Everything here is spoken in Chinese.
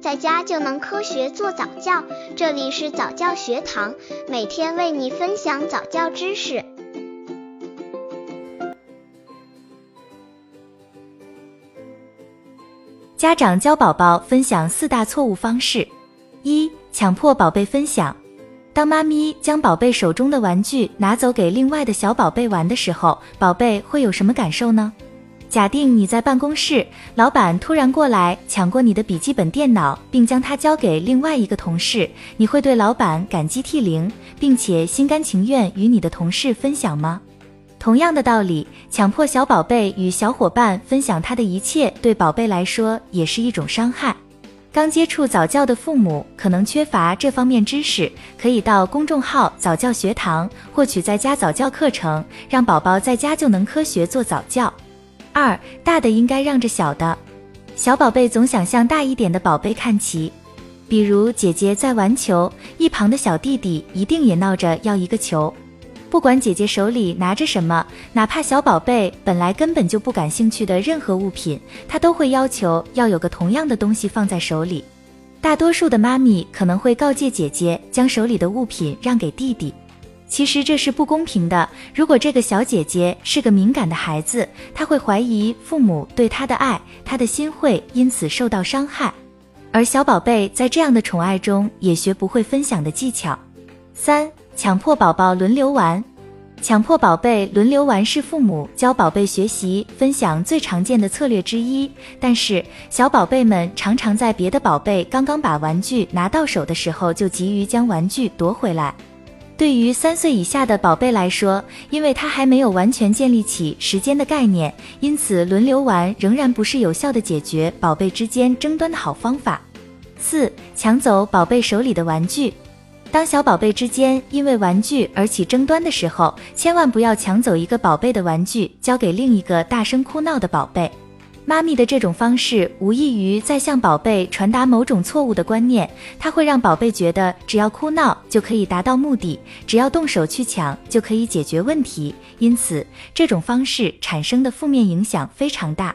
在家就能科学做早教。这里是早教学堂，每天为你分享早教知识。家长教宝宝分享四大错误方式：一、强迫宝贝分享。当妈咪将宝贝手中的玩具拿走给另外的小宝贝玩的时候，宝贝会有什么感受呢？假定你在办公室，老板突然过来抢过你的笔记本电脑，并将它交给另外一个同事，你会对老板感激涕零，并且心甘情愿与你的同事分享吗？同样的道理，强迫小宝贝与小伙伴分享他的一切，对宝贝来说也是一种伤害。刚接触早教的父母可能缺乏这方面知识，可以到公众号早教学堂获取在家早教课程，让宝宝在家就能科学做早教。二大的应该让着小的，小宝贝总想向大一点的宝贝看齐，比如姐姐在玩球，一旁的小弟弟一定也闹着要一个球。不管姐姐手里拿着什么，哪怕小宝贝本来根本就不感兴趣的任何物品，他都会要求要有个同样的东西放在手里。大多数的妈咪可能会告诫姐姐将手里的物品让给弟弟，其实这是不公平的。如果这个小姐姐是个敏感的孩子，她会怀疑父母对她的爱，她的心会因此受到伤害。而小宝贝在这样的宠爱中也学不会分享的技巧。三。强迫宝宝轮流玩，强迫宝贝轮流玩是父母教宝贝学习分享最常见的策略之一。但是小宝贝们常常在别的宝贝刚刚把玩具拿到手的时候，就急于将玩具夺回来。对于三岁以下的宝贝来说，因为他还没有完全建立起时间的概念，因此轮流玩仍然不是有效的解决宝贝之间争端的好方法。四、抢走宝贝手里的玩具。当小宝贝之间因为玩具而起争端的时候，千万不要抢走一个宝贝的玩具交给另一个大声哭闹的宝贝。妈咪的这种方式无异于在向宝贝传达某种错误的观念，它会让宝贝觉得只要哭闹就可以达到目的，只要动手去抢就可以解决问题。因此，这种方式产生的负面影响非常大。